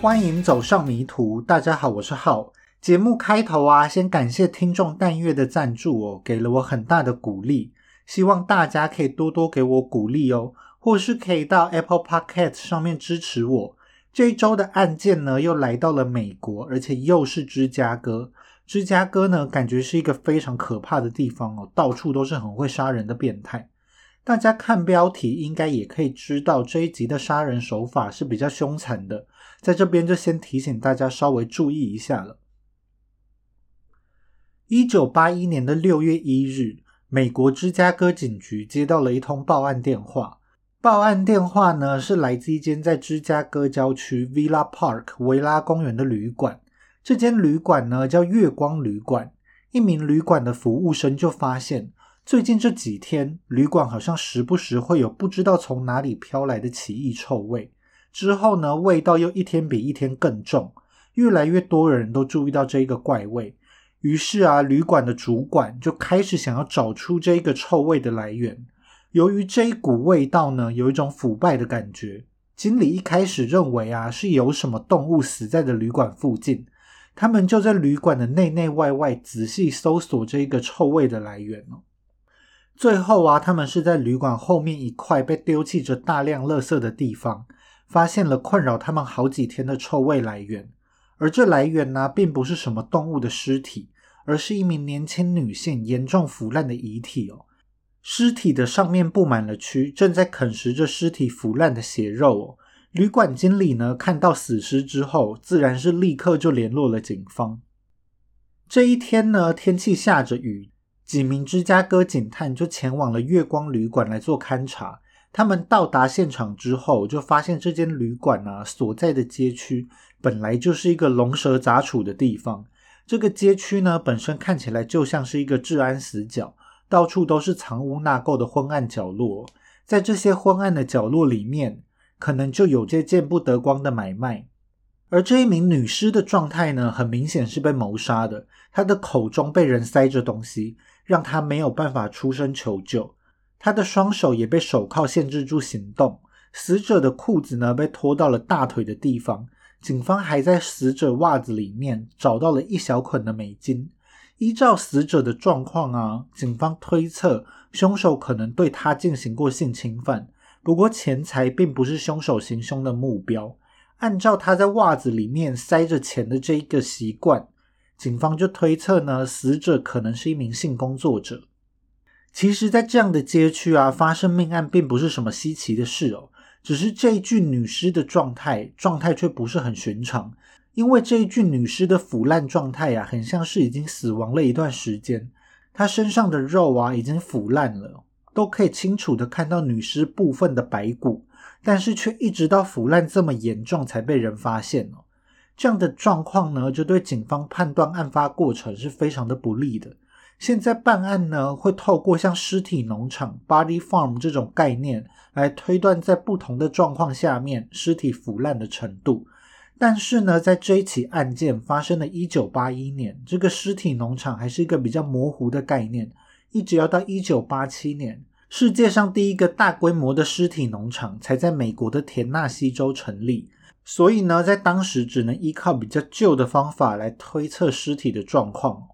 欢迎走上迷途。大家好，我是浩。节目开头啊，先感谢听众淡月的赞助哦，给了我很大的鼓励。希望大家可以多多给我鼓励哦，或是可以到 Apple Podcast 上面支持我。这一周的案件呢，又来到了美国，而且又是芝加哥。芝加哥呢，感觉是一个非常可怕的地方哦，到处都是很会杀人的变态。大家看标题应该也可以知道，这一集的杀人手法是比较凶残的，在这边就先提醒大家稍微注意一下了。一九八一年的六月一日，美国芝加哥警局接到了一通报案电话。报案电话呢是来自一间在芝加哥郊区 Villa Park 维拉公园的旅馆。这间旅馆呢叫月光旅馆。一名旅馆的服务生就发现。最近这几天，旅馆好像时不时会有不知道从哪里飘来的奇异臭味。之后呢，味道又一天比一天更重，越来越多人都注意到这一个怪味。于是啊，旅馆的主管就开始想要找出这一个臭味的来源。由于这一股味道呢，有一种腐败的感觉，经理一开始认为啊，是有什么动物死在的旅馆附近。他们就在旅馆的内内外外仔细搜索这一个臭味的来源哦。最后啊，他们是在旅馆后面一块被丢弃着大量垃圾的地方，发现了困扰他们好几天的臭味来源。而这来源呢，并不是什么动物的尸体，而是一名年轻女性严重腐烂的遗体哦。尸体的上面布满了蛆，正在啃食着尸体腐烂的血肉哦。旅馆经理呢，看到死尸之后，自然是立刻就联络了警方。这一天呢，天气下着雨。几名芝加哥警探就前往了月光旅馆来做勘察。他们到达现场之后，就发现这间旅馆啊所在的街区本来就是一个龙蛇杂处的地方。这个街区呢本身看起来就像是一个治安死角，到处都是藏污纳垢的昏暗角落。在这些昏暗的角落里面，可能就有些见不得光的买卖。而这一名女尸的状态呢，很明显是被谋杀的。她的口中被人塞着东西。让她没有办法出声求救，他的双手也被手铐限制住行动。死者的裤子呢被拖到了大腿的地方，警方还在死者袜子里面找到了一小捆的美金。依照死者的状况啊，警方推测凶手可能对他进行过性侵犯。不过钱财并不是凶手行凶的目标。按照他在袜子里面塞着钱的这一个习惯。警方就推测呢，死者可能是一名性工作者。其实，在这样的街区啊，发生命案并不是什么稀奇的事哦。只是这一具女尸的状态，状态却不是很寻常。因为这一具女尸的腐烂状态呀，很像是已经死亡了一段时间。她身上的肉啊，已经腐烂了，都可以清楚的看到女尸部分的白骨，但是却一直到腐烂这么严重才被人发现哦。这样的状况呢，就对警方判断案发过程是非常的不利的。现在办案呢，会透过像尸体农场 （body farm） 这种概念来推断在不同的状况下面尸体腐烂的程度。但是呢，在这一起案件发生的一九八一年，这个尸体农场还是一个比较模糊的概念，一直要到一九八七年，世界上第一个大规模的尸体农场才在美国的田纳西州成立。所以呢，在当时只能依靠比较旧的方法来推测尸体的状况。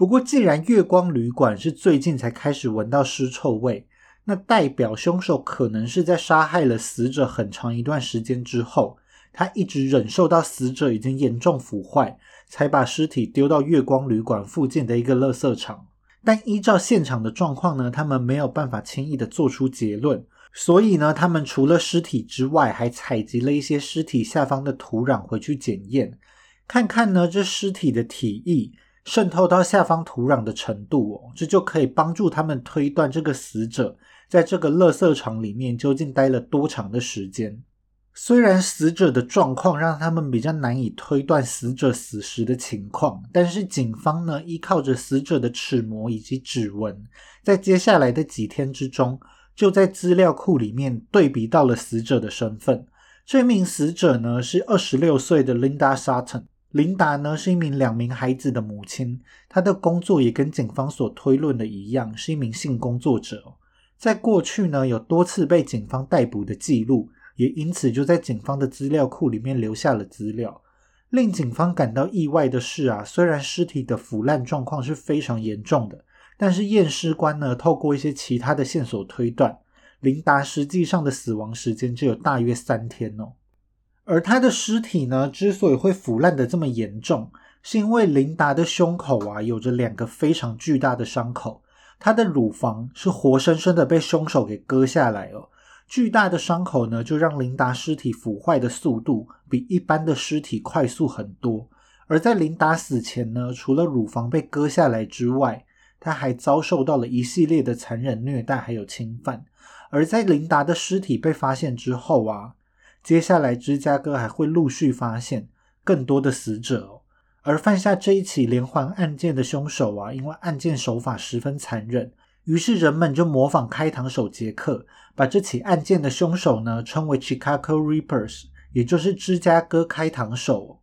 不过，既然月光旅馆是最近才开始闻到尸臭味，那代表凶手可能是在杀害了死者很长一段时间之后，他一直忍受到死者已经严重腐坏，才把尸体丢到月光旅馆附近的一个垃圾场。但依照现场的状况呢，他们没有办法轻易的做出结论。所以呢，他们除了尸体之外，还采集了一些尸体下方的土壤回去检验，看看呢这尸体的体液渗透到下方土壤的程度哦，这就可以帮助他们推断这个死者在这个垃圾场里面究竟待了多长的时间。虽然死者的状况让他们比较难以推断死者死时的情况，但是警方呢依靠着死者的齿模以及指纹，在接下来的几天之中。就在资料库里面对比到了死者的身份。这名死者呢是二十六岁的 Linda Sutton。琳达呢是一名两名孩子的母亲，她的工作也跟警方所推论的一样，是一名性工作者。在过去呢有多次被警方逮捕的记录，也因此就在警方的资料库里面留下了资料。令警方感到意外的是啊，虽然尸体的腐烂状况是非常严重的，但是验尸官呢，透过一些其他的线索推断，琳达实际上的死亡时间只有大约三天哦。而她的尸体呢，之所以会腐烂的这么严重，是因为琳达的胸口啊，有着两个非常巨大的伤口，她的乳房是活生生的被凶手给割下来了。巨大的伤口呢，就让琳达尸体腐坏的速度比一般的尸体快速很多。而在琳达死前呢，除了乳房被割下来之外，她还遭受到了一系列的残忍虐待还有侵犯。而在琳达的尸体被发现之后啊，接下来芝加哥还会陆续发现更多的死者。而犯下这一起连环案件的凶手啊，因为案件手法十分残忍。于是人们就模仿开膛手杰克，把这起案件的凶手呢称为 Chicago Rippers，也就是芝加哥开膛手。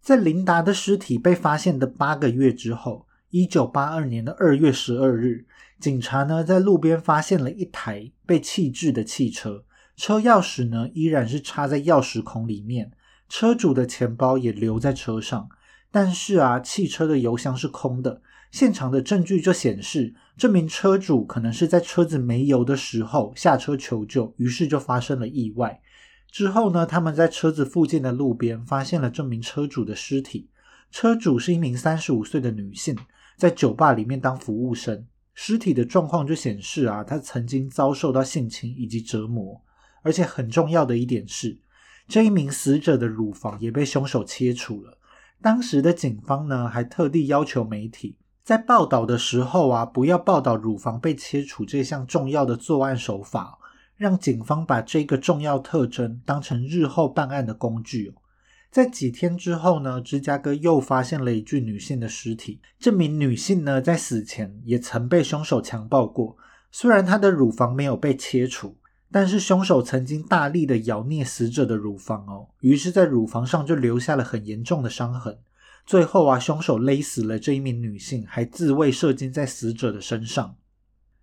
在琳达的尸体被发现的八个月之后，一九八二年的二月十二日，警察呢在路边发现了一台被弃置的汽车，车钥匙呢依然是插在钥匙孔里面，车主的钱包也留在车上，但是啊，汽车的油箱是空的。现场的证据就显示，这名车主可能是在车子没油的时候下车求救，于是就发生了意外。之后呢，他们在车子附近的路边发现了这名车主的尸体。车主是一名三十五岁的女性，在酒吧里面当服务生。尸体的状况就显示啊，她曾经遭受到性侵以及折磨。而且很重要的一点是，这一名死者的乳房也被凶手切除了。当时的警方呢，还特地要求媒体。在报道的时候啊，不要报道乳房被切除这项重要的作案手法，让警方把这个重要特征当成日后办案的工具哦。在几天之后呢，芝加哥又发现了一具女性的尸体。这名女性呢，在死前也曾被凶手强暴过。虽然她的乳房没有被切除，但是凶手曾经大力的咬啮死者的乳房哦，于是，在乳房上就留下了很严重的伤痕。最后啊，凶手勒死了这一名女性，还自卫射精在死者的身上。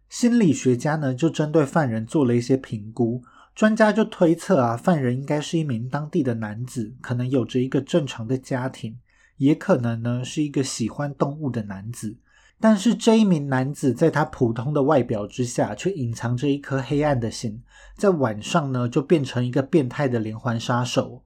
心理学家呢，就针对犯人做了一些评估。专家就推测啊，犯人应该是一名当地的男子，可能有着一个正常的家庭，也可能呢是一个喜欢动物的男子。但是这一名男子在他普通的外表之下，却隐藏着一颗黑暗的心，在晚上呢就变成一个变态的连环杀手。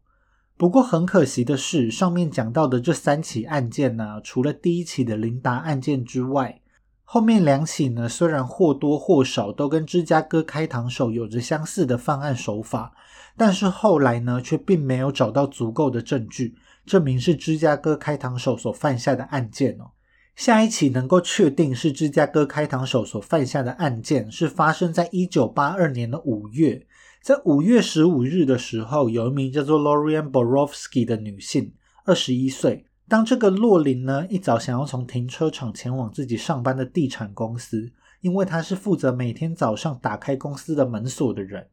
不过很可惜的是，上面讲到的这三起案件呢，除了第一起的琳达案件之外，后面两起呢，虽然或多或少都跟芝加哥开膛手有着相似的犯案手法，但是后来呢，却并没有找到足够的证据证明是芝加哥开膛手所犯下的案件哦。下一起能够确定是芝加哥开膛手所犯下的案件，是发生在一九八二年的五月。在五月十五日的时候，有一名叫做 Lorian Borowski 的女性，二十一岁。当这个洛林呢一早想要从停车场前往自己上班的地产公司，因为她是负责每天早上打开公司的门锁的人。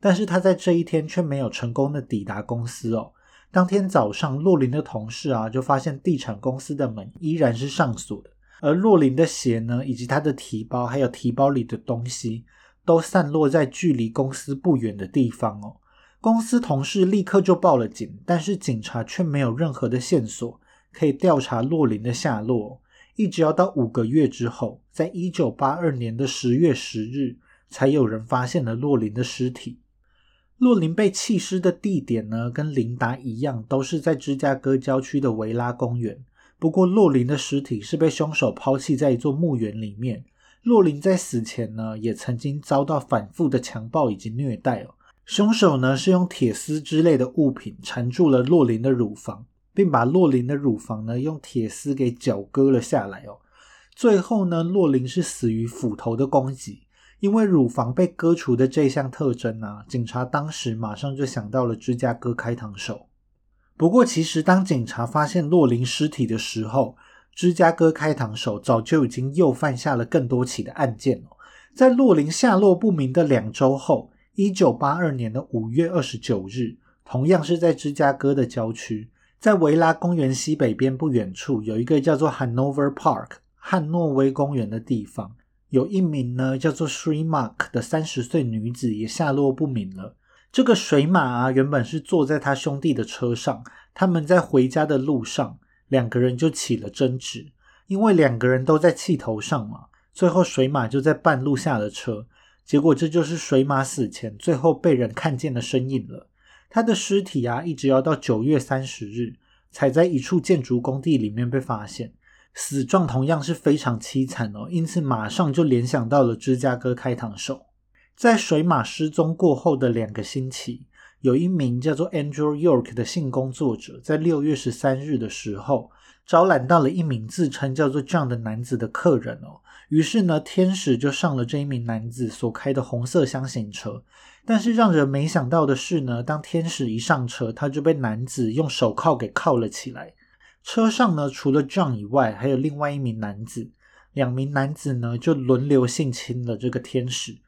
但是她在这一天却没有成功的抵达公司哦。当天早上，洛林的同事啊就发现地产公司的门依然是上锁的，而洛林的鞋呢，以及他的提包，还有提包里的东西。都散落在距离公司不远的地方哦。公司同事立刻就报了警，但是警察却没有任何的线索可以调查洛林的下落。一直要到五个月之后，在一九八二年的十月十日，才有人发现了洛林的尸体。洛林被弃尸的地点呢，跟琳达一样，都是在芝加哥郊区的维拉公园。不过，洛林的尸体是被凶手抛弃在一座墓园里面。洛林在死前呢，也曾经遭到反复的强暴以及虐待哦。凶手呢是用铁丝之类的物品缠住了洛林的乳房，并把洛林的乳房呢用铁丝给绞割了下来哦。最后呢，洛林是死于斧头的攻击。因为乳房被割除的这项特征呢，警察当时马上就想到了芝加哥开膛手。不过，其实当警察发现洛林尸体的时候，芝加哥开膛手早就已经又犯下了更多起的案件了。在洛林下落不明的两周后，一九八二年的五月二十九日，同样是在芝加哥的郊区，在维拉公园西北边不远处，有一个叫做 Hanover Park 汉诺威公园的地方，有一名呢叫做 Sri Mark 的三十岁女子也下落不明了。这个水马啊，原本是坐在他兄弟的车上，他们在回家的路上，两个人就起了争执，因为两个人都在气头上嘛。最后水马就在半路下了车，结果这就是水马死前最后被人看见的身影了。他的尸体啊，一直要到九月三十日，才在一处建筑工地里面被发现。死状同样是非常凄惨哦，因此马上就联想到了芝加哥开膛手。在水马失踪过后的两个星期，有一名叫做 Andrew York 的性工作者，在六月十三日的时候，招揽到了一名自称叫做 John 的男子的客人哦。于是呢，天使就上了这一名男子所开的红色箱型车。但是让人没想到的是呢，当天使一上车，他就被男子用手铐给铐了起来。车上呢，除了 John 以外，还有另外一名男子。两名男子呢，就轮流性侵了这个天使。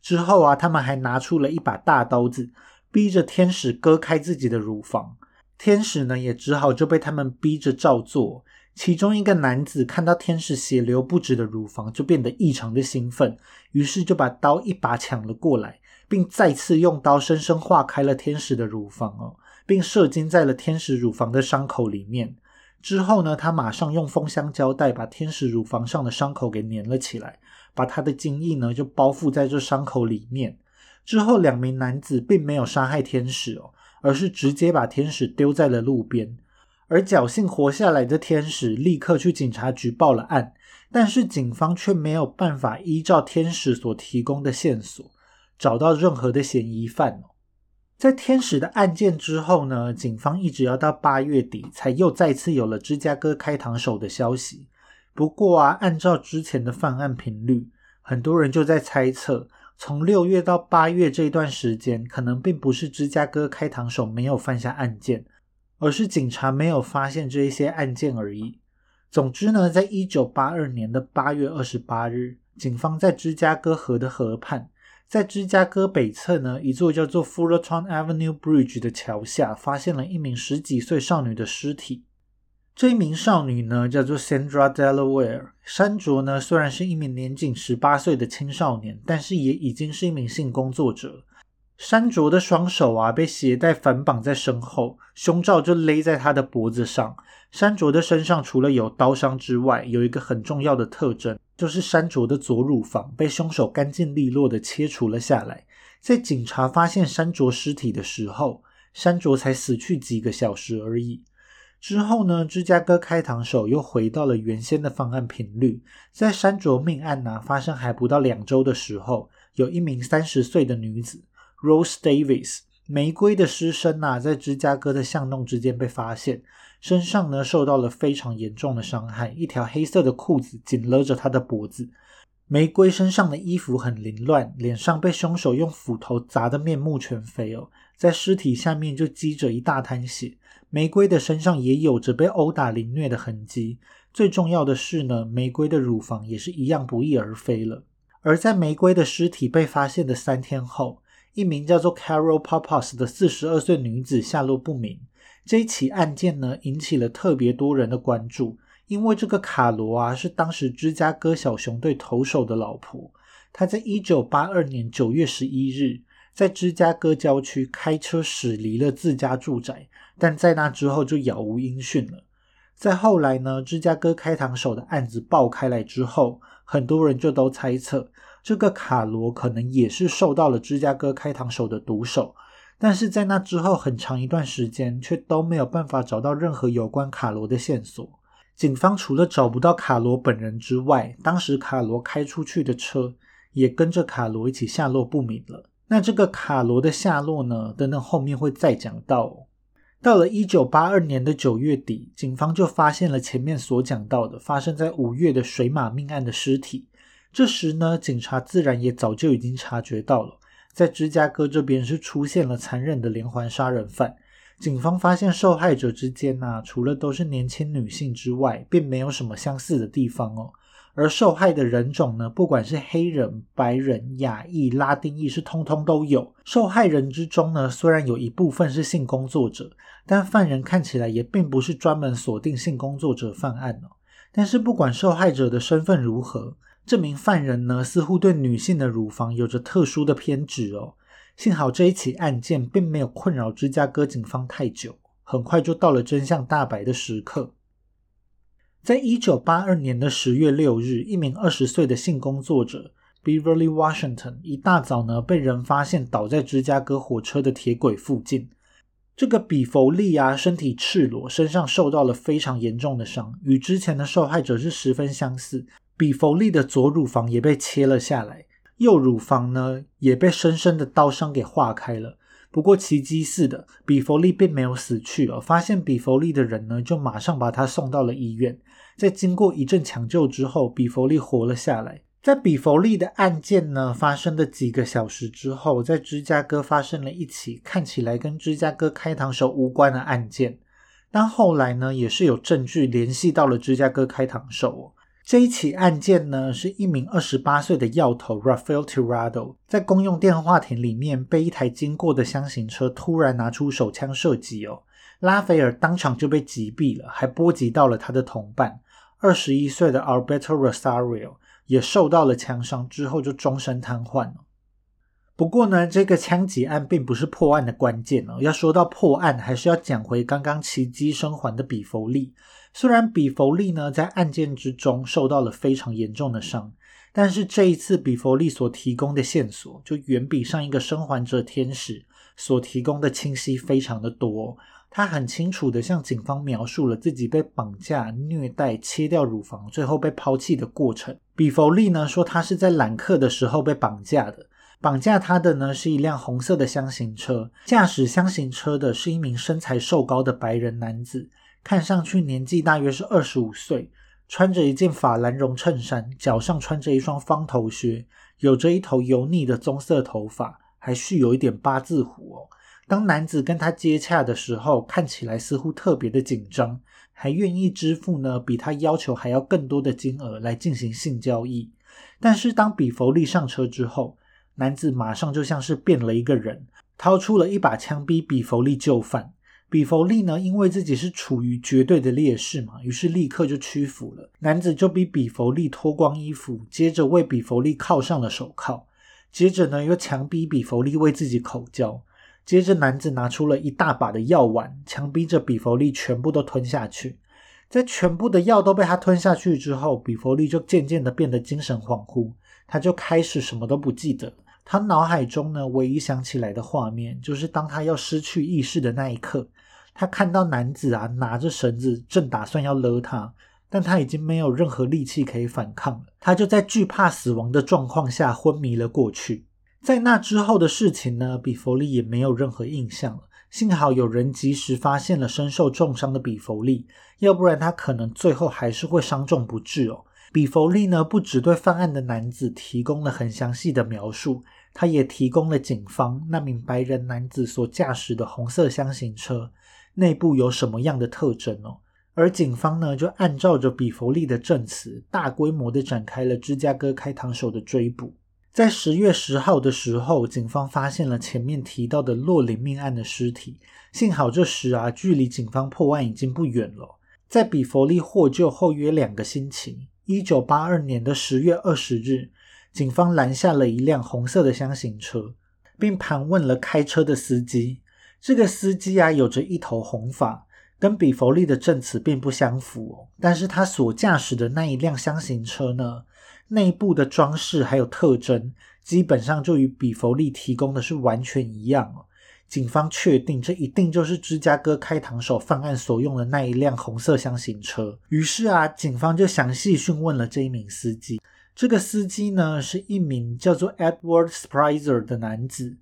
之后啊，他们还拿出了一把大刀子，逼着天使割开自己的乳房。天使呢，也只好就被他们逼着照做。其中一个男子看到天使血流不止的乳房，就变得异常的兴奋，于是就把刀一把抢了过来，并再次用刀生生划开了天使的乳房哦，并射精在了天使乳房的伤口里面。之后呢，他马上用封箱胶带把天使乳房上的伤口给粘了起来，把他的精液呢就包覆在这伤口里面。之后，两名男子并没有杀害天使哦，而是直接把天使丢在了路边。而侥幸活下来的天使立刻去警察局报了案，但是警方却没有办法依照天使所提供的线索找到任何的嫌疑犯哦。在天使的案件之后呢，警方一直要到八月底才又再次有了芝加哥开膛手的消息。不过啊，按照之前的犯案频率，很多人就在猜测，从六月到八月这一段时间，可能并不是芝加哥开膛手没有犯下案件，而是警察没有发现这一些案件而已。总之呢，在一九八二年的八月二十八日，警方在芝加哥河的河畔。在芝加哥北侧呢，一座叫做 Fullerton Avenue Bridge 的桥下，发现了一名十几岁少女的尸体。这一名少女呢，叫做 Sandra Delaware。山卓呢，虽然是一名年仅十八岁的青少年，但是也已经是一名性工作者。山卓的双手啊，被鞋带反绑在身后，胸罩就勒在他的脖子上。山卓的身上除了有刀伤之外，有一个很重要的特征。就是山卓的左乳房被凶手干净利落的切除了下来。在警察发现山卓尸体的时候，山卓才死去几个小时而已。之后呢，芝加哥开膛手又回到了原先的犯案频率。在山卓命案呢发生还不到两周的时候，有一名三十岁的女子 Rose Davis 玫瑰的尸身呐，在芝加哥的巷弄之间被发现。身上呢受到了非常严重的伤害，一条黑色的裤子紧勒着他的脖子。玫瑰身上的衣服很凌乱，脸上被凶手用斧头砸得面目全非哦，在尸体下面就积着一大滩血。玫瑰的身上也有着被殴打凌虐的痕迹。最重要的是呢，玫瑰的乳房也是一样不翼而飞了。而在玫瑰的尸体被发现的三天后，一名叫做 Carol Papas 的四十二岁女子下落不明。这一起案件呢，引起了特别多人的关注，因为这个卡罗啊，是当时芝加哥小熊队投手的老婆。她在一九八二年九月十一日，在芝加哥郊区开车驶离了自家住宅，但在那之后就杳无音讯了。在后来呢，芝加哥开膛手的案子爆开来之后，很多人就都猜测，这个卡罗可能也是受到了芝加哥开膛手的毒手。但是在那之后很长一段时间，却都没有办法找到任何有关卡罗的线索。警方除了找不到卡罗本人之外，当时卡罗开出去的车也跟着卡罗一起下落不明了。那这个卡罗的下落呢？等等后面会再讲到。到了一九八二年的九月底，警方就发现了前面所讲到的发生在五月的水马命案的尸体。这时呢，警察自然也早就已经察觉到了。在芝加哥这边是出现了残忍的连环杀人犯，警方发现受害者之间呐，除了都是年轻女性之外，并没有什么相似的地方哦。而受害的人种呢，不管是黑人、白人、亚裔、拉丁裔，是通通都有。受害人之中呢，虽然有一部分是性工作者，但犯人看起来也并不是专门锁定性工作者犯案哦。但是不管受害者的身份如何，这名犯人呢，似乎对女性的乳房有着特殊的偏执哦。幸好这一起案件并没有困扰芝加哥警方太久，很快就到了真相大白的时刻。在一九八二年的十月六日，一名二十岁的性工作者 Beverly Washington 一大早呢被人发现倒在芝加哥火车的铁轨附近。这个比弗利啊，身体赤裸，身上受到了非常严重的伤，与之前的受害者是十分相似。比弗利的左乳房也被切了下来，右乳房呢也被深深的刀伤给划开了。不过奇迹似的，比弗利并没有死去哦。发现比弗利的人呢，就马上把他送到了医院。在经过一阵抢救之后，比弗利活了下来。在比弗利的案件呢发生的几个小时之后，在芝加哥发生了一起看起来跟芝加哥开膛手无关的案件，但后来呢也是有证据联系到了芝加哥开膛手哦。这一起案件呢是一名二十八岁的药头 Rafael Tirado 在公用电话亭里面被一台经过的箱型车突然拿出手枪射击哦，拉斐尔当场就被击毙了，还波及到了他的同伴。二十一岁的 Alberto Rosario 也受到了枪伤，之后就终身瘫痪了。不过呢，这个枪击案并不是破案的关键哦。要说到破案，还是要讲回刚刚奇迹生还的比弗利。虽然比弗利呢在案件之中受到了非常严重的伤，但是这一次比弗利所提供的线索就远比上一个生还者天使所提供的清晰非常的多。他很清楚的向警方描述了自己被绑架、虐待、切掉乳房，最后被抛弃的过程。比弗利呢说，他是在揽客的时候被绑架的，绑架他的呢是一辆红色的箱型车，驾驶箱型车的是一名身材瘦高的白人男子，看上去年纪大约是二十五岁，穿着一件法兰绒衬衫，脚上穿着一双方头靴，有着一头油腻的棕色头发，还蓄有一点八字胡哦。当男子跟他接洽的时候，看起来似乎特别的紧张，还愿意支付呢比他要求还要更多的金额来进行性交易。但是当比弗利上车之后，男子马上就像是变了一个人，掏出了一把枪逼比弗利就范。比弗利呢，因为自己是处于绝对的劣势嘛，于是立刻就屈服了。男子就逼比弗利脱光衣服，接着为比弗利铐上了手铐，接着呢又强逼比弗利为自己口交。接着，男子拿出了一大把的药丸，强逼着比弗利全部都吞下去。在全部的药都被他吞下去之后，比弗利就渐渐的变得精神恍惚，他就开始什么都不记得。他脑海中呢，唯一想起来的画面，就是当他要失去意识的那一刻，他看到男子啊拿着绳子，正打算要勒他，但他已经没有任何力气可以反抗了。他就在惧怕死亡的状况下昏迷了过去。在那之后的事情呢，比弗利也没有任何印象了。幸好有人及时发现了身受重伤的比弗利，要不然他可能最后还是会伤重不治哦。比弗利呢，不只对犯案的男子提供了很详细的描述，他也提供了警方那名白人男子所驾驶的红色箱型车内部有什么样的特征哦。而警方呢，就按照着比弗利的证词，大规模的展开了芝加哥开膛手的追捕。在十月十号的时候，警方发现了前面提到的洛林命案的尸体。幸好这时啊，距离警方破案已经不远了。在比弗利获救后约两个星期，一九八二年的十月二十日，警方拦下了一辆红色的箱型车，并盘问了开车的司机。这个司机啊，有着一头红发，跟比弗利的证词并不相符哦。但是他所驾驶的那一辆箱型车呢？内部的装饰还有特征，基本上就与比弗利提供的是完全一样哦。警方确定这一定就是芝加哥开膛手犯案所用的那一辆红色箱型车。于是啊，警方就详细讯问了这一名司机。这个司机呢，是一名叫做 Edward Sprizer 的男子。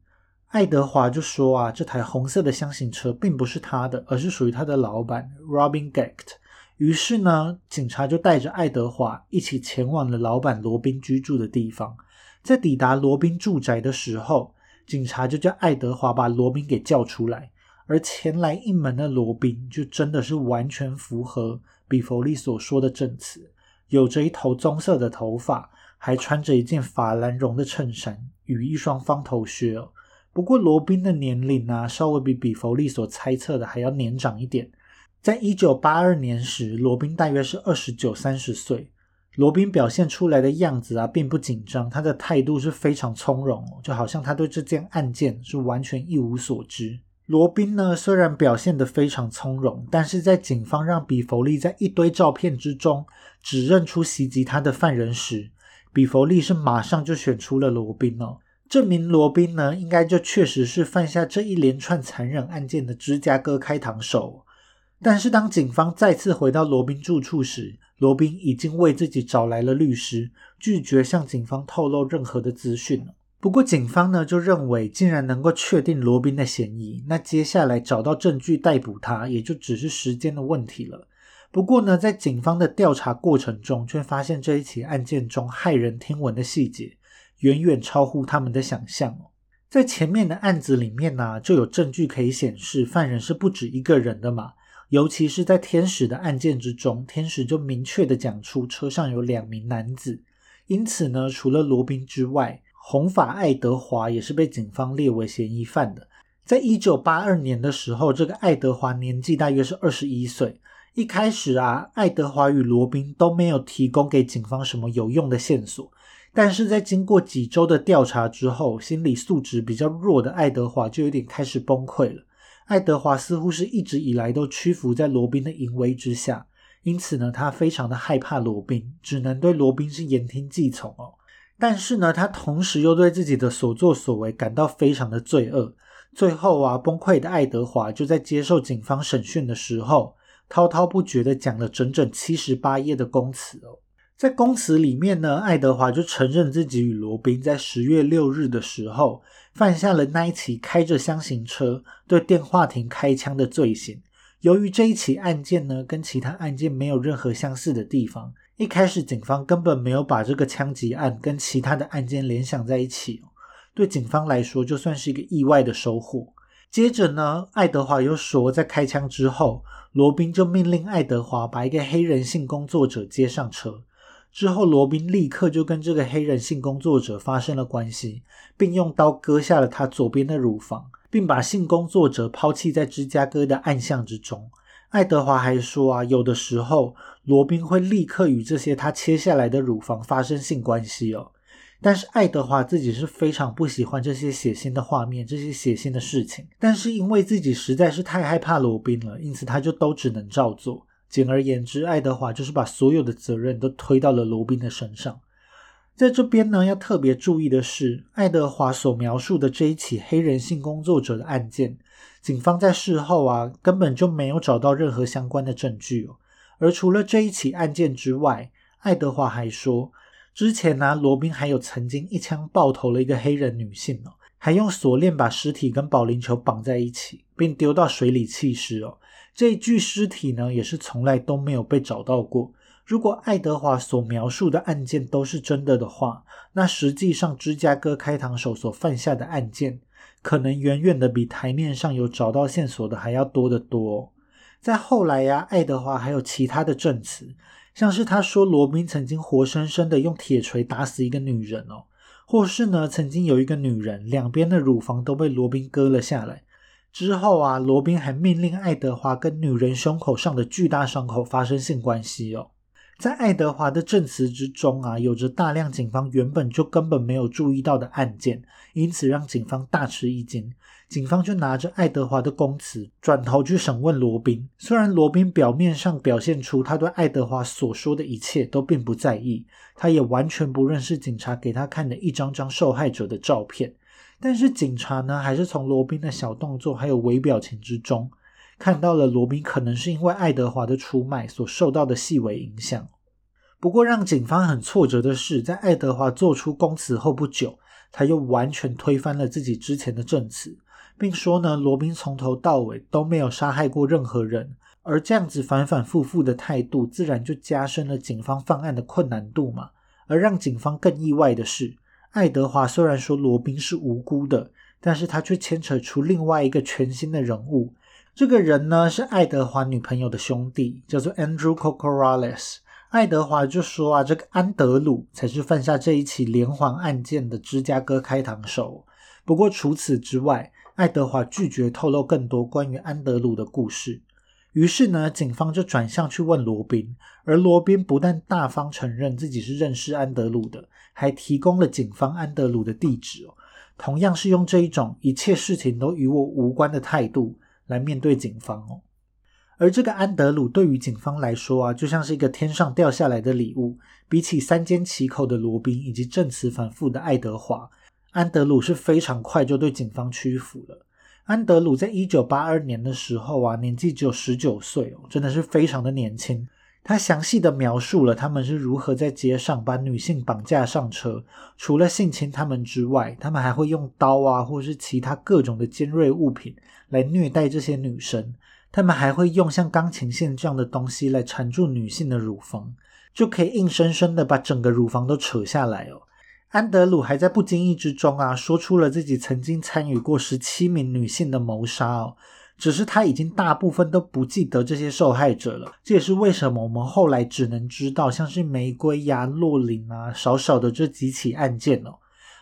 爱德华就说啊，这台红色的箱型车并不是他的，而是属于他的老板 Robin Gecht。于是呢，警察就带着爱德华一起前往了老板罗宾居住的地方。在抵达罗宾住宅的时候，警察就叫爱德华把罗宾给叫出来。而前来应门的罗宾就真的是完全符合比弗利所说的证词，有着一头棕色的头发，还穿着一件法兰绒的衬衫与一双方头靴。不过罗宾的年龄呢，稍微比比弗利所猜测的还要年长一点。在一九八二年时，罗宾大约是二十九、三十岁。罗宾表现出来的样子啊，并不紧张，他的态度是非常从容，就好像他对这件案件是完全一无所知。罗宾呢，虽然表现得非常从容，但是在警方让比弗利在一堆照片之中指认出袭击他的犯人时，比弗利是马上就选出了罗宾哦，证明罗宾呢，应该就确实是犯下这一连串残忍案件的芝加哥开膛手。但是当警方再次回到罗宾住处时，罗宾已经为自己找来了律师，拒绝向警方透露任何的资讯了。不过，警方呢就认为，既然能够确定罗宾的嫌疑，那接下来找到证据逮捕他，也就只是时间的问题了。不过呢，在警方的调查过程中，却发现这一起案件中骇人听闻的细节，远远超乎他们的想象哦。在前面的案子里面呢，就有证据可以显示犯人是不止一个人的嘛。尤其是在天使的案件之中，天使就明确的讲出车上有两名男子，因此呢，除了罗宾之外，红发爱德华也是被警方列为嫌疑犯的。在一九八二年的时候，这个爱德华年纪大约是二十一岁。一开始啊，爱德华与罗宾都没有提供给警方什么有用的线索，但是在经过几周的调查之后，心理素质比较弱的爱德华就有点开始崩溃了。爱德华似乎是一直以来都屈服在罗宾的淫威之下，因此呢，他非常的害怕罗宾，只能对罗宾是言听计从哦。但是呢，他同时又对自己的所作所为感到非常的罪恶。最后啊，崩溃的爱德华就在接受警方审讯的时候，滔滔不绝的讲了整整七十八页的供词哦。在供词里面呢，爱德华就承认自己与罗宾在十月六日的时候。犯下了那一起开着箱型车对电话亭开枪的罪行。由于这一起案件呢，跟其他案件没有任何相似的地方，一开始警方根本没有把这个枪击案跟其他的案件联想在一起。对警方来说，就算是一个意外的收获。接着呢，爱德华又说，在开枪之后，罗宾就命令爱德华把一个黑人性工作者接上车。之后，罗宾立刻就跟这个黑人性工作者发生了关系，并用刀割下了他左边的乳房，并把性工作者抛弃在芝加哥的暗巷之中。爱德华还说啊，有的时候罗宾会立刻与这些他切下来的乳房发生性关系哦。但是爱德华自己是非常不喜欢这些血腥的画面，这些血腥的事情。但是因为自己实在是太害怕罗宾了，因此他就都只能照做。简而言之，爱德华就是把所有的责任都推到了罗宾的身上。在这边呢，要特别注意的是，爱德华所描述的这一起黑人性工作者的案件，警方在事后啊根本就没有找到任何相关的证据哦。而除了这一起案件之外，爱德华还说，之前呢，罗宾还有曾经一枪爆头了一个黑人女性哦，还用锁链把尸体跟保龄球绑在一起，并丢到水里弃尸哦。这具尸体呢，也是从来都没有被找到过。如果爱德华所描述的案件都是真的的话，那实际上芝加哥开膛手所犯下的案件，可能远远的比台面上有找到线索的还要多得多。在后来呀，爱德华还有其他的证词，像是他说罗宾曾经活生生的用铁锤打死一个女人哦，或是呢，曾经有一个女人两边的乳房都被罗宾割了下来。之后啊，罗宾还命令爱德华跟女人胸口上的巨大伤口发生性关系哦。在爱德华的证词之中啊，有着大量警方原本就根本没有注意到的案件，因此让警方大吃一惊。警方就拿着爱德华的供词，转头去审问罗宾。虽然罗宾表面上表现出他对爱德华所说的一切都并不在意，他也完全不认识警察给他看的一张张受害者的照片。但是警察呢，还是从罗宾的小动作还有微表情之中，看到了罗宾可能是因为爱德华的出卖所受到的细微影响。不过，让警方很挫折的是，在爱德华做出供词后不久，他又完全推翻了自己之前的证词，并说呢，罗宾从头到尾都没有杀害过任何人。而这样子反反复复的态度，自然就加深了警方犯案的困难度嘛。而让警方更意外的是。爱德华虽然说罗宾是无辜的，但是他却牵扯出另外一个全新的人物。这个人呢是爱德华女朋友的兄弟，叫做 Andrew Cocorales。爱德华就说啊，这个安德鲁才是犯下这一起连环案件的芝加哥开膛手。不过除此之外，爱德华拒绝透露更多关于安德鲁的故事。于是呢，警方就转向去问罗宾，而罗宾不但大方承认自己是认识安德鲁的，还提供了警方安德鲁的地址哦。同样是用这一种一切事情都与我无关的态度来面对警方哦。而这个安德鲁对于警方来说啊，就像是一个天上掉下来的礼物。比起三缄其口的罗宾以及证词反复的爱德华，安德鲁是非常快就对警方屈服了。安德鲁在一九八二年的时候啊，年纪只有十九岁哦，真的是非常的年轻。他详细的描述了他们是如何在街上把女性绑架上车，除了性侵他们之外，他们还会用刀啊，或是其他各种的尖锐物品来虐待这些女生。他们还会用像钢琴线这样的东西来缠住女性的乳房，就可以硬生生的把整个乳房都扯下来哦。安德鲁还在不经意之中啊，说出了自己曾经参与过十七名女性的谋杀哦。只是他已经大部分都不记得这些受害者了。这也是为什么我们后来只能知道像是玫瑰呀、洛林啊，少少的这几起案件哦。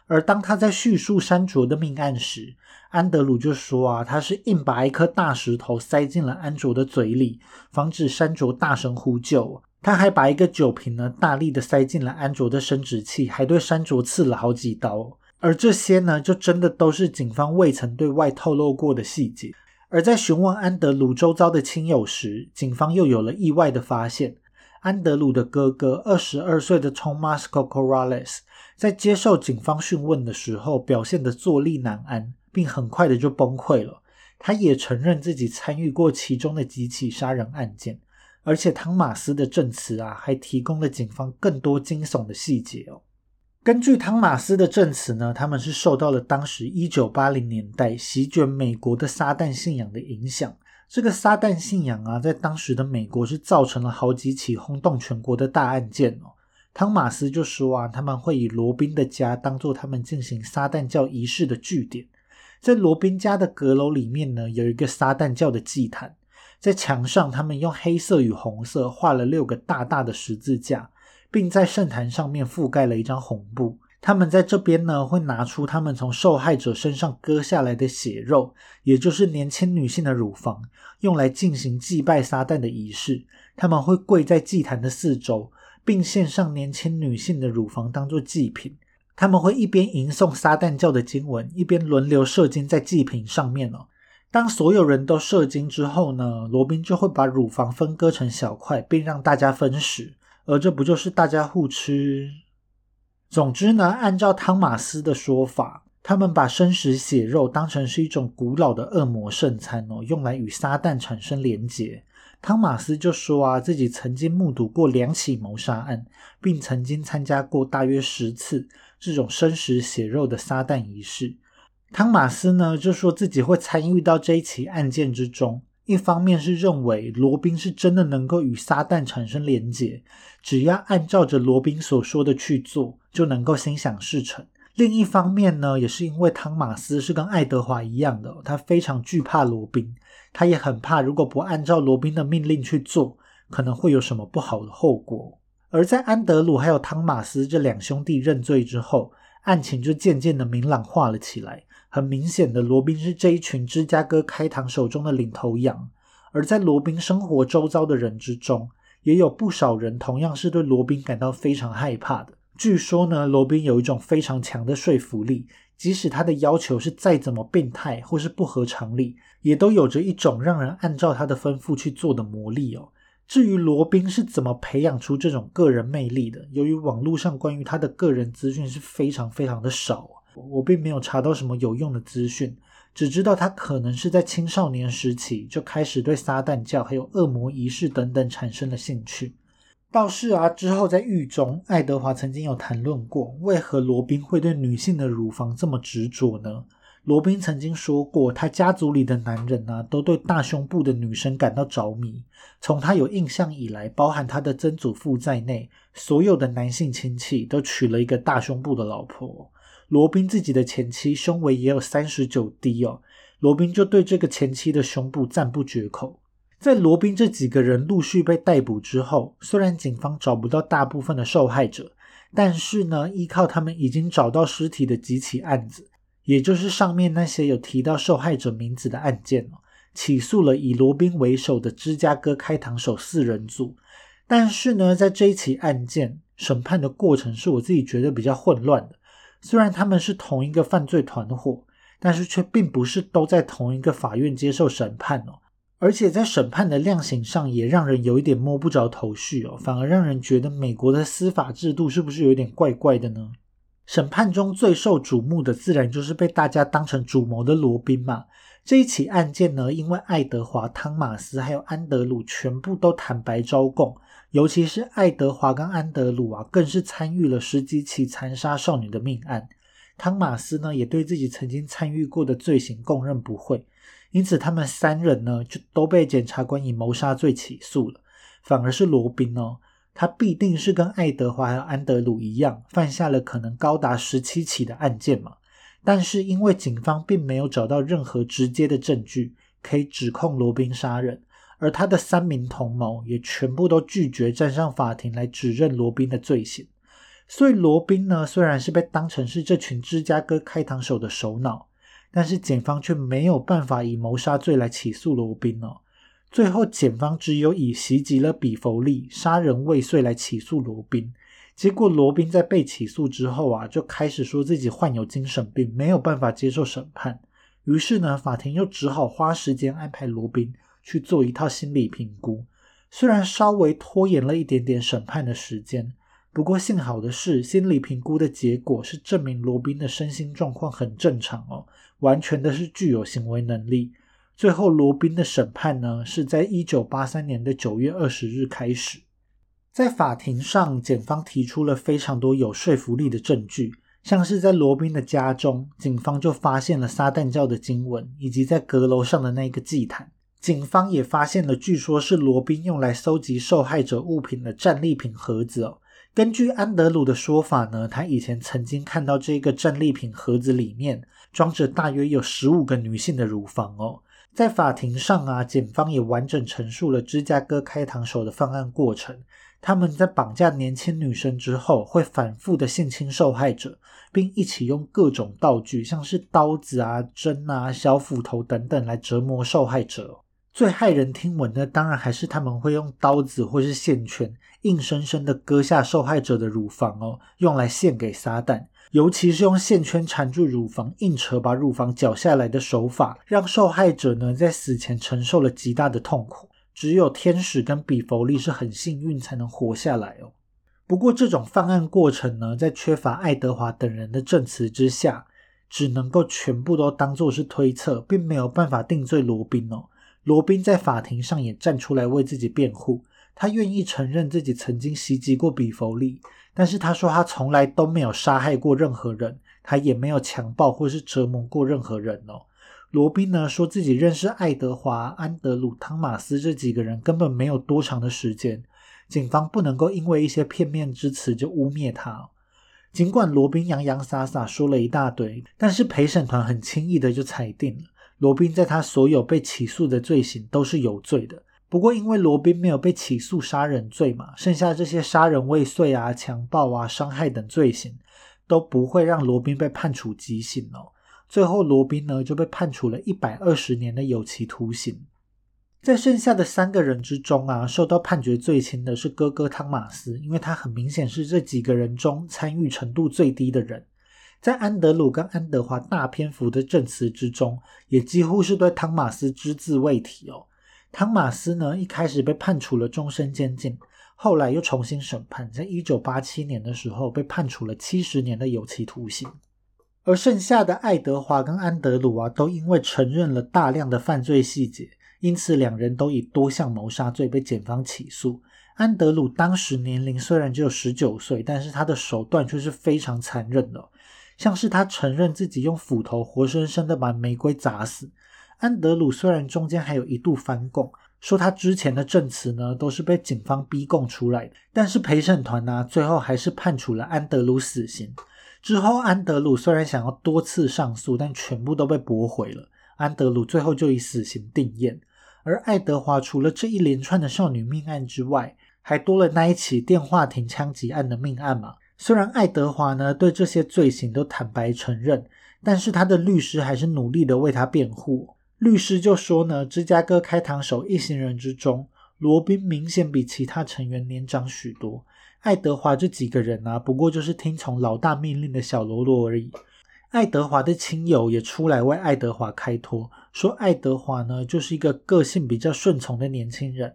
而当他在叙述山卓的命案时，安德鲁就说啊，他是硬把一颗大石头塞进了安卓的嘴里，防止山卓大声呼救。他还把一个酒瓶呢，大力的塞进了安卓的生殖器，还对山卓刺了好几刀。而这些呢，就真的都是警方未曾对外透露过的细节。而在询问安德鲁周遭的亲友时，警方又有了意外的发现：安德鲁的哥哥，二十二岁的 Thomas Corrales，在接受警方讯问的时候，表现得坐立难安，并很快的就崩溃了。他也承认自己参与过其中的几起杀人案件。而且汤马斯的证词啊，还提供了警方更多惊悚的细节哦。根据汤马斯的证词呢，他们是受到了当时一九八零年代席卷美国的撒旦信仰的影响。这个撒旦信仰啊，在当时的美国是造成了好几起轰动全国的大案件哦。汤马斯就说啊，他们会以罗宾的家当做他们进行撒旦教仪式的据点。在罗宾家的阁楼里面呢，有一个撒旦教的祭坛。在墙上，他们用黑色与红色画了六个大大的十字架，并在圣坛上面覆盖了一张红布。他们在这边呢，会拿出他们从受害者身上割下来的血肉，也就是年轻女性的乳房，用来进行祭拜撒旦的仪式。他们会跪在祭坛的四周，并献上年轻女性的乳房当做祭品。他们会一边吟诵撒旦教的经文，一边轮流射精在祭品上面哦。当所有人都射精之后呢，罗宾就会把乳房分割成小块，并让大家分食，而这不就是大家互吃？总之呢，按照汤马斯的说法，他们把生食血肉当成是一种古老的恶魔圣餐哦，用来与撒旦产生连结。汤马斯就说啊，自己曾经目睹过两起谋杀案，并曾经参加过大约十次这种生食血肉的撒旦仪式。汤马斯呢就说自己会参与到这一起案件之中，一方面是认为罗宾是真的能够与撒旦产生连结，只要按照着罗宾所说的去做，就能够心想事成；另一方面呢，也是因为汤马斯是跟爱德华一样的，他非常惧怕罗宾，他也很怕如果不按照罗宾的命令去做，可能会有什么不好的后果。而在安德鲁还有汤马斯这两兄弟认罪之后，案情就渐渐的明朗化了起来。很明显的，罗宾是这一群芝加哥开膛手中的领头羊，而在罗宾生活周遭的人之中，也有不少人同样是对罗宾感到非常害怕的。据说呢，罗宾有一种非常强的说服力，即使他的要求是再怎么变态或是不合常理，也都有着一种让人按照他的吩咐去做的魔力哦。至于罗宾是怎么培养出这种个人魅力的，由于网络上关于他的个人资讯是非常非常的少。我并没有查到什么有用的资讯，只知道他可能是在青少年时期就开始对撒旦教还有恶魔仪式等等产生了兴趣。倒是啊，之后在狱中，爱德华曾经有谈论过，为何罗宾会对女性的乳房这么执着呢？罗宾曾经说过，他家族里的男人啊，都对大胸部的女生感到着迷。从他有印象以来，包含他的曾祖父在内，所有的男性亲戚都娶了一个大胸部的老婆。罗宾自己的前妻胸围也有三十九 D 哦，罗宾就对这个前妻的胸部赞不绝口。在罗宾这几个人陆续被逮捕之后，虽然警方找不到大部分的受害者，但是呢，依靠他们已经找到尸体的几起案子，也就是上面那些有提到受害者名字的案件哦，起诉了以罗宾为首的芝加哥开膛手四人组。但是呢，在这一起案件审判的过程，是我自己觉得比较混乱的。虽然他们是同一个犯罪团伙，但是却并不是都在同一个法院接受审判哦。而且在审判的量刑上，也让人有一点摸不着头绪哦，反而让人觉得美国的司法制度是不是有点怪怪的呢？审判中最受瞩目的，自然就是被大家当成主谋的罗宾嘛。这一起案件呢，因为爱德华、汤马斯还有安德鲁全部都坦白招供，尤其是爱德华跟安德鲁啊，更是参与了十几起残杀少女的命案。汤马斯呢，也对自己曾经参与过的罪行供认不讳，因此他们三人呢，就都被检察官以谋杀罪起诉了。反而是罗宾哦。他必定是跟爱德华还有安德鲁一样，犯下了可能高达十七起的案件嘛。但是因为警方并没有找到任何直接的证据可以指控罗宾杀人，而他的三名同谋也全部都拒绝站上法庭来指认罗宾的罪行。所以罗宾呢，虽然是被当成是这群芝加哥开膛手的首脑，但是检方却没有办法以谋杀罪来起诉罗宾哦。最后，检方只有以袭击了比弗利、杀人未遂来起诉罗宾。结果，罗宾在被起诉之后啊，就开始说自己患有精神病，没有办法接受审判。于是呢，法庭又只好花时间安排罗宾去做一套心理评估。虽然稍微拖延了一点点审判的时间，不过幸好的是，心理评估的结果是证明罗宾的身心状况很正常哦，完全的是具有行为能力。最后，罗宾的审判呢，是在一九八三年的九月二十日开始。在法庭上，检方提出了非常多有说服力的证据，像是在罗宾的家中，警方就发现了撒旦教的经文，以及在阁楼上的那个祭坛。警方也发现了，据说是罗宾用来搜集受害者物品的战利品盒子哦。根据安德鲁的说法呢，他以前曾经看到这个战利品盒子里面装着大约有十五个女性的乳房哦。在法庭上啊，检方也完整陈述了芝加哥开膛手的犯案过程。他们在绑架年轻女生之后，会反复的性侵受害者，并一起用各种道具，像是刀子啊、针啊、小斧头等等来折磨受害者。最骇人听闻的，当然还是他们会用刀子或是线圈，硬生生的割下受害者的乳房哦，用来献给撒旦。尤其是用线圈缠住乳房，硬扯把乳房绞下来的手法，让受害者呢在死前承受了极大的痛苦。只有天使跟比弗利是很幸运才能活下来哦。不过这种犯案过程呢，在缺乏爱德华等人的证词之下，只能够全部都当作是推测，并没有办法定罪罗宾哦。罗宾在法庭上也站出来为自己辩护，他愿意承认自己曾经袭击过比弗利。但是他说他从来都没有杀害过任何人，他也没有强暴或是折磨过任何人哦。罗宾呢说自己认识爱德华、安德鲁、汤马斯这几个人根本没有多长的时间，警方不能够因为一些片面之词就污蔑他。尽管罗宾洋洋洒洒说了一大堆，但是陪审团很轻易的就裁定了罗宾在他所有被起诉的罪行都是有罪的。不过，因为罗宾没有被起诉杀人罪嘛，剩下这些杀人未遂啊、强暴啊、伤害等罪行，都不会让罗宾被判处极刑哦。最后，罗宾呢就被判处了一百二十年的有期徒刑。在剩下的三个人之中啊，受到判决最轻的是哥哥汤马斯，因为他很明显是这几个人中参与程度最低的人。在安德鲁跟安德华大篇幅的证词之中，也几乎是对汤马斯只字未提哦。汤马斯呢，一开始被判处了终身监禁，后来又重新审判，在一九八七年的时候被判处了七十年的有期徒刑。而剩下的爱德华跟安德鲁啊，都因为承认了大量的犯罪细节，因此两人都以多项谋杀罪被检方起诉。安德鲁当时年龄虽然只有十九岁，但是他的手段却是非常残忍的，像是他承认自己用斧头活生生的把玫瑰砸死。安德鲁虽然中间还有一度翻供，说他之前的证词呢都是被警方逼供出来的，但是陪审团呢最后还是判处了安德鲁死刑。之后，安德鲁虽然想要多次上诉，但全部都被驳回了。安德鲁最后就以死刑定验。而爱德华除了这一连串的少女命案之外，还多了那一起电话亭枪击案的命案嘛。虽然爱德华呢对这些罪行都坦白承认，但是他的律师还是努力的为他辩护。律师就说呢，芝加哥开膛手一行人之中，罗宾明显比其他成员年长许多。爱德华这几个人啊，不过就是听从老大命令的小喽啰而已。爱德华的亲友也出来为爱德华开脱，说爱德华呢就是一个个性比较顺从的年轻人。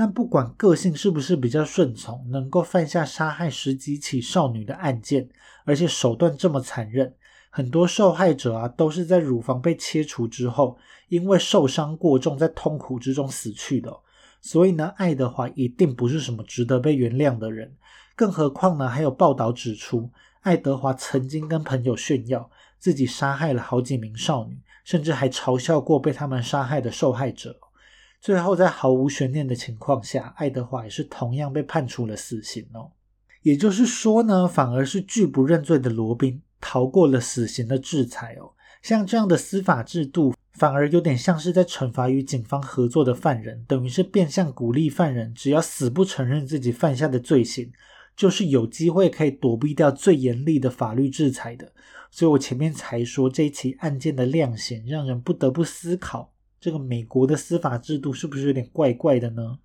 但不管个性是不是比较顺从，能够犯下杀害十几起少女的案件，而且手段这么残忍。很多受害者啊，都是在乳房被切除之后，因为受伤过重，在痛苦之中死去的。所以呢，爱德华一定不是什么值得被原谅的人。更何况呢，还有报道指出，爱德华曾经跟朋友炫耀自己杀害了好几名少女，甚至还嘲笑过被他们杀害的受害者。最后，在毫无悬念的情况下，爱德华也是同样被判处了死刑哦。也就是说呢，反而是拒不认罪的罗宾。逃过了死刑的制裁哦，像这样的司法制度，反而有点像是在惩罚与警方合作的犯人，等于是变相鼓励犯人，只要死不承认自己犯下的罪行，就是有机会可以躲避掉最严厉的法律制裁的。所以我前面才说这起案件的量刑，让人不得不思考，这个美国的司法制度是不是有点怪怪的呢？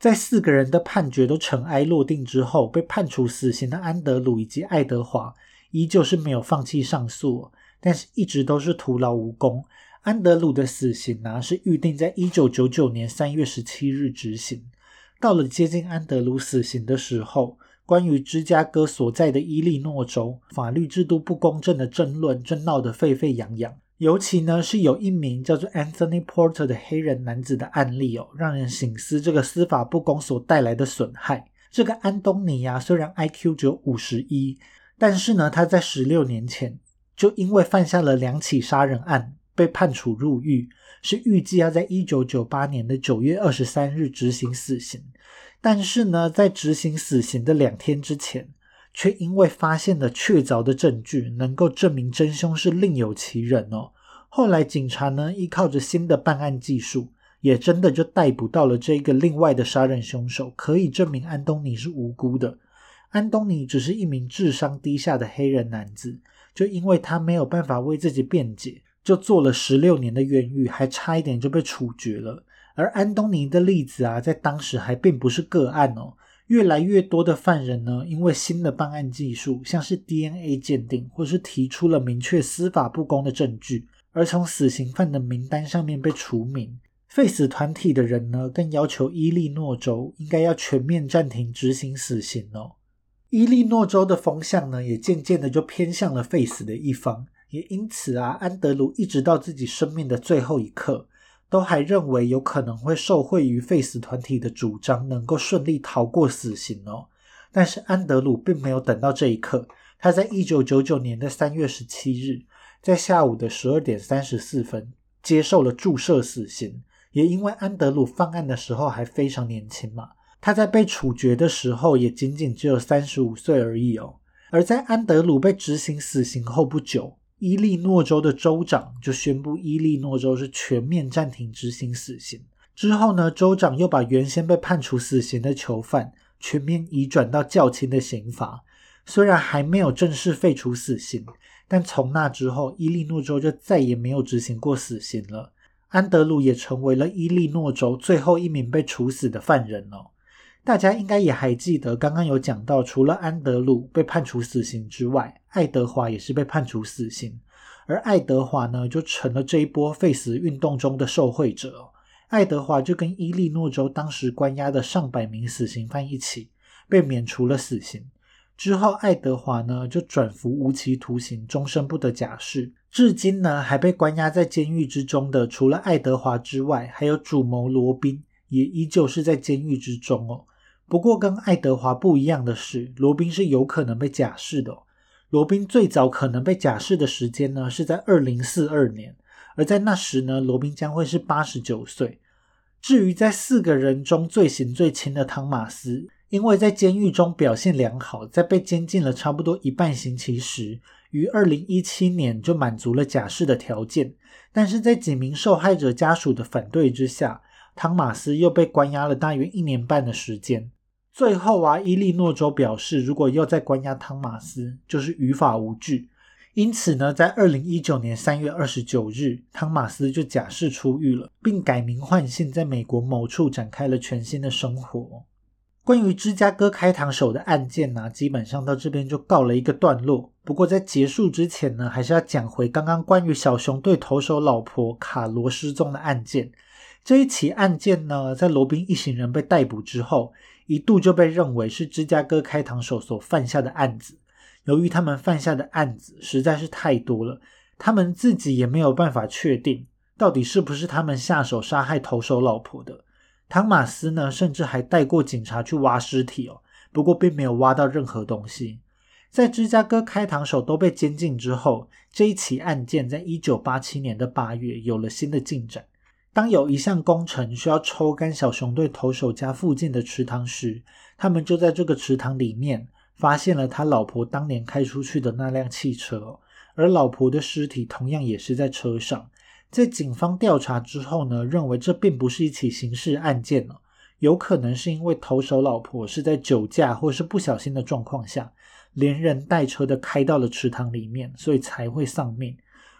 在四个人的判决都尘埃落定之后，被判处死刑的安德鲁以及爱德华。依旧是没有放弃上诉，但是一直都是徒劳无功。安德鲁的死刑呢，是预定在一九九九年三月十七日执行。到了接近安德鲁死刑的时候，关于芝加哥所在的伊利诺州法律制度不公正的争论正闹得沸沸扬扬。尤其呢，是有一名叫做 Anthony Porter 的黑人男子的案例哦，让人醒思这个司法不公所带来的损害。这个安东尼呀，虽然 IQ 只有五十一。但是呢，他在十六年前就因为犯下了两起杀人案，被判处入狱，是预计要在一九九八年的九月二十三日执行死刑。但是呢，在执行死刑的两天之前，却因为发现了确凿的证据，能够证明真凶是另有其人哦。后来警察呢，依靠着新的办案技术，也真的就逮捕到了这个另外的杀人凶手，可以证明安东尼是无辜的。安东尼只是一名智商低下的黑人男子，就因为他没有办法为自己辩解，就坐了十六年的冤狱，还差一点就被处决了。而安东尼的例子啊，在当时还并不是个案哦。越来越多的犯人呢，因为新的办案技术，像是 DNA 鉴定，或是提出了明确司法不公的证据，而从死刑犯的名单上面被除名。废死团体的人呢，更要求伊利诺州应该要全面暂停执行死刑哦。伊利诺州的风向呢，也渐渐的就偏向了废死的一方，也因此啊，安德鲁一直到自己生命的最后一刻，都还认为有可能会受惠于废死团体的主张，能够顺利逃过死刑哦。但是安德鲁并没有等到这一刻，他在一九九九年的三月十七日，在下午的十二点三十四分接受了注射死刑，也因为安德鲁犯案的时候还非常年轻嘛。他在被处决的时候也仅仅只有三十五岁而已哦。而在安德鲁被执行死刑后不久，伊利诺州的州长就宣布伊利诺州是全面暂停执行死刑。之后呢，州长又把原先被判处死刑的囚犯全面移转到较轻的刑罚。虽然还没有正式废除死刑，但从那之后，伊利诺州就再也没有执行过死刑了。安德鲁也成为了伊利诺州最后一名被处死的犯人了。大家应该也还记得，刚刚有讲到，除了安德鲁被判处死刑之外，爱德华也是被判处死刑。而爱德华呢，就成了这一波废死运动中的受惠者。爱德华就跟伊利诺州当时关押的上百名死刑犯一起，被免除了死刑。之后，爱德华呢就转服无期徒刑，终身不得假释。至今呢，还被关押在监狱之中的，除了爱德华之外，还有主谋罗宾，也依旧是在监狱之中哦。不过跟爱德华不一样的是，罗宾是有可能被假释的。罗宾最早可能被假释的时间呢，是在二零四二年，而在那时呢，罗宾将会是八十九岁。至于在四个人中罪行最轻的汤马斯，因为在监狱中表现良好，在被监禁了差不多一半刑期时，于二零一七年就满足了假释的条件。但是在几名受害者家属的反对之下，汤马斯又被关押了大约一年半的时间。最后啊，伊利诺州表示，如果要再关押汤马斯，就是于法无据。因此呢，在二零一九年三月二十九日，汤马斯就假释出狱了，并改名换姓，在美国某处展开了全新的生活。关于芝加哥开膛手的案件呢，基本上到这边就告了一个段落。不过在结束之前呢，还是要讲回刚刚关于小熊队投手老婆卡罗失踪的案件。这一起案件呢，在罗宾一行人被逮捕之后，一度就被认为是芝加哥开膛手所犯下的案子。由于他们犯下的案子实在是太多了，他们自己也没有办法确定到底是不是他们下手杀害投手老婆的。汤马斯呢，甚至还带过警察去挖尸体哦，不过并没有挖到任何东西。在芝加哥开膛手都被监禁之后，这一起案件在一九八七年的八月有了新的进展。当有一项工程需要抽干小熊队投手家附近的池塘时，他们就在这个池塘里面。发现了他老婆当年开出去的那辆汽车，而老婆的尸体同样也是在车上。在警方调查之后呢，认为这并不是一起刑事案件了，有可能是因为投手老婆是在酒驾或是不小心的状况下，连人带车的开到了池塘里面，所以才会丧命。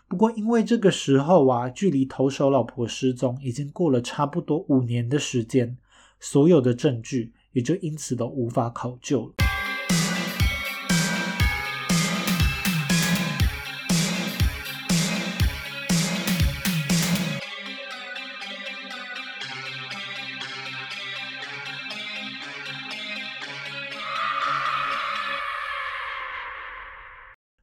不过因为这个时候啊，距离投手老婆失踪已经过了差不多五年的时间，所有的证据也就因此都无法考究了。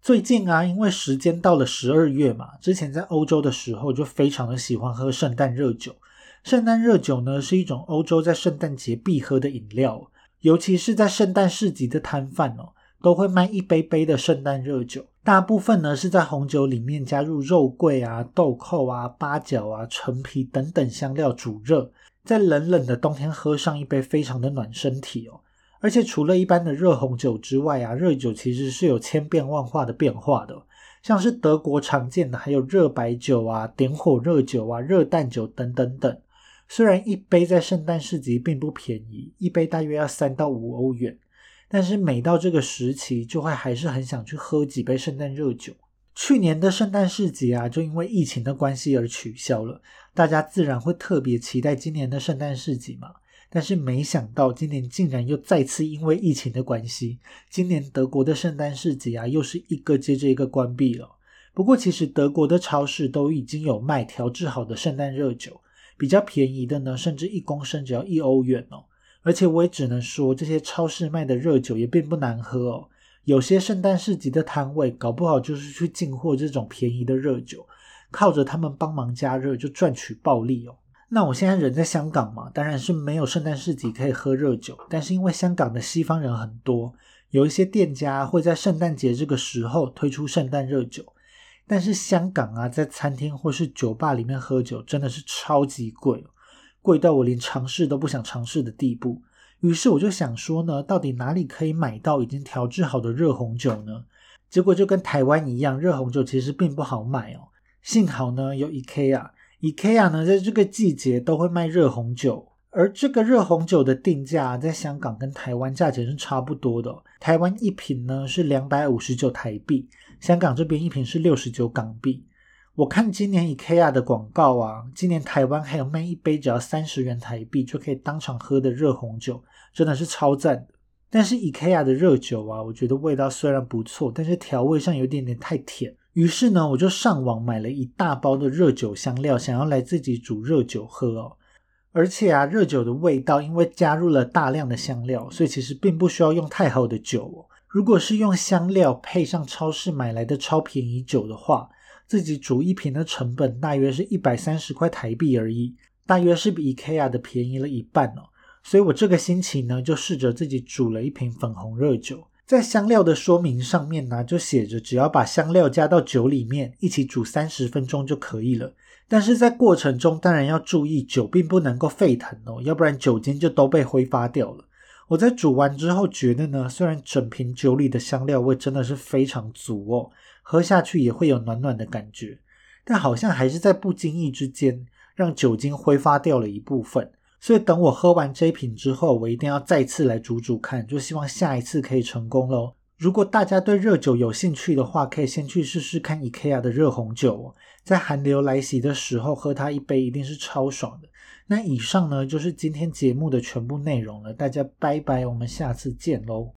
最近啊，因为时间到了十二月嘛，之前在欧洲的时候就非常的喜欢喝圣诞热酒。圣诞热酒呢是一种欧洲在圣诞节必喝的饮料，尤其是在圣诞市集的摊贩哦，都会卖一杯杯的圣诞热酒。大部分呢是在红酒里面加入肉桂啊、豆蔻啊、八角啊、陈皮等等香料煮热，在冷冷的冬天喝上一杯，非常的暖身体哦。而且除了一般的热红酒之外啊，热酒其实是有千变万化的变化的。像是德国常见的还有热白酒啊、点火热酒啊、热蛋酒等等等。虽然一杯在圣诞市集并不便宜，一杯大约要三到五欧元，但是每到这个时期，就会还是很想去喝几杯圣诞热酒。去年的圣诞市集啊，就因为疫情的关系而取消了，大家自然会特别期待今年的圣诞市集嘛。但是没想到，今年竟然又再次因为疫情的关系，今年德国的圣诞市集啊，又是一个接着一个关闭了。不过，其实德国的超市都已经有卖调制好的圣诞热酒，比较便宜的呢，甚至一公升只要一欧元哦。而且我也只能说，这些超市卖的热酒也并不难喝哦。有些圣诞市集的摊位，搞不好就是去进货这种便宜的热酒，靠着他们帮忙加热就赚取暴利哦。那我现在人在香港嘛，当然是没有圣诞市集可以喝热酒。但是因为香港的西方人很多，有一些店家会在圣诞节这个时候推出圣诞热酒。但是香港啊，在餐厅或是酒吧里面喝酒真的是超级贵，贵到我连尝试都不想尝试的地步。于是我就想说呢，到底哪里可以买到已经调制好的热红酒呢？结果就跟台湾一样，热红酒其实并不好买哦。幸好呢，有 IKEA。IKEA 呢，在这个季节都会卖热红酒，而这个热红酒的定价在香港跟台湾价钱是差不多的。台湾一瓶呢是两百五十九台币，香港这边一瓶是六十九港币。我看今年 IKEA 的广告啊，今年台湾还有卖一杯只要三十元台币就可以当场喝的热红酒，真的是超赞的。但是 IKEA 的热酒啊，我觉得味道虽然不错，但是调味上有点点太甜。于是呢，我就上网买了一大包的热酒香料，想要来自己煮热酒喝哦。而且啊，热酒的味道因为加入了大量的香料，所以其实并不需要用太好的酒哦。如果是用香料配上超市买来的超便宜酒的话，自己煮一瓶的成本大约是一百三十块台币而已，大约是比 IKEA 的便宜了一半哦。所以我这个星期呢，就试着自己煮了一瓶粉红热酒。在香料的说明上面呢，就写着只要把香料加到酒里面一起煮三十分钟就可以了。但是在过程中当然要注意，酒并不能够沸腾哦，要不然酒精就都被挥发掉了。我在煮完之后觉得呢，虽然整瓶酒里的香料味真的是非常足哦，喝下去也会有暖暖的感觉，但好像还是在不经意之间让酒精挥发掉了一部分。所以等我喝完这一瓶之后，我一定要再次来煮煮看，就希望下一次可以成功喽。如果大家对热酒有兴趣的话，可以先去试试看 IKEA 的热红酒，在寒流来袭的时候喝它一杯一定是超爽的。那以上呢就是今天节目的全部内容了，大家拜拜，我们下次见喽。